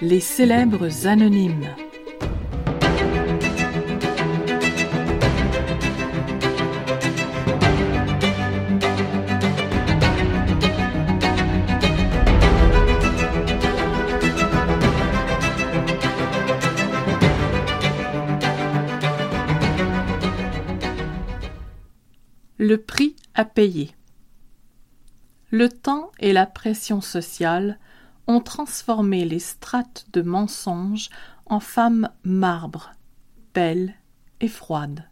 Les célèbres anonymes. Le prix à payer. Le temps et la pression sociale ont transformé les strates de mensonges en femmes marbre, belles et froides.